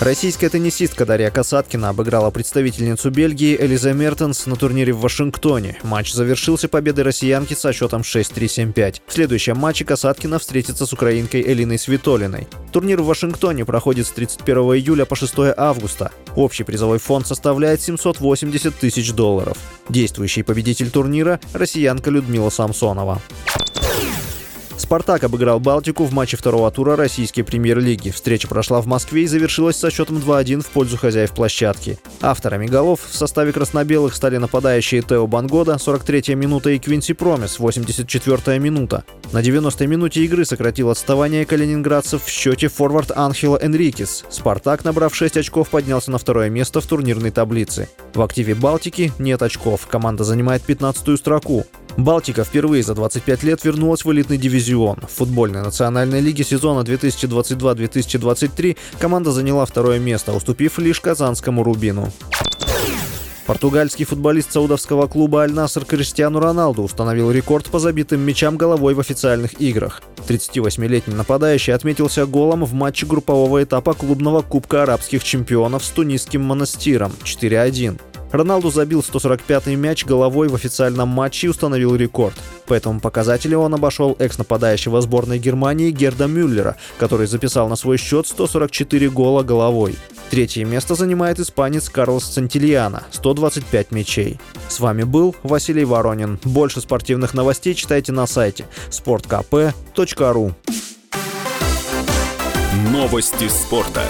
Российская теннисистка Дарья Касаткина обыграла представительницу Бельгии Элиза Мертенс на турнире в Вашингтоне. Матч завершился победой россиянки со счетом 6-3-7-5. В следующем матче Касаткина встретится с украинкой Элиной Свитолиной. Турнир в Вашингтоне проходит с 31 июля по 6 августа. Общий призовой фонд составляет 780 тысяч долларов. Действующий победитель турнира – россиянка Людмила Самсонова. «Спартак» обыграл «Балтику» в матче второго тура российской премьер-лиги. Встреча прошла в Москве и завершилась со счетом 2-1 в пользу хозяев площадки. Авторами голов в составе краснобелых стали нападающие Тео Бангода, 43-я минута, и Квинси Промис, 84-я минута. На 90-й минуте игры сократил отставание калининградцев в счете форвард Анхела Энрикес. «Спартак», набрав 6 очков, поднялся на второе место в турнирной таблице. В активе «Балтики» нет очков. Команда занимает 15-ю строку. Балтика впервые за 25 лет вернулась в элитный дивизион. В футбольной национальной лиге сезона 2022-2023 команда заняла второе место, уступив лишь казанскому «Рубину». Португальский футболист саудовского клуба «Аль-Наср» Криштиану Роналду установил рекорд по забитым мячам головой в официальных играх. 38-летний нападающий отметился голом в матче группового этапа клубного Кубка арабских чемпионов с тунисским монастиром 4-1. Роналду забил 145-й мяч головой в официальном матче и установил рекорд. По этому показателю он обошел экс-нападающего сборной Германии Герда Мюллера, который записал на свой счет 144 гола головой. Третье место занимает испанец Карлос Сантильяна – 125 мячей. С вами был Василий Воронин. Больше спортивных новостей читайте на сайте sportkp.ru Новости спорта.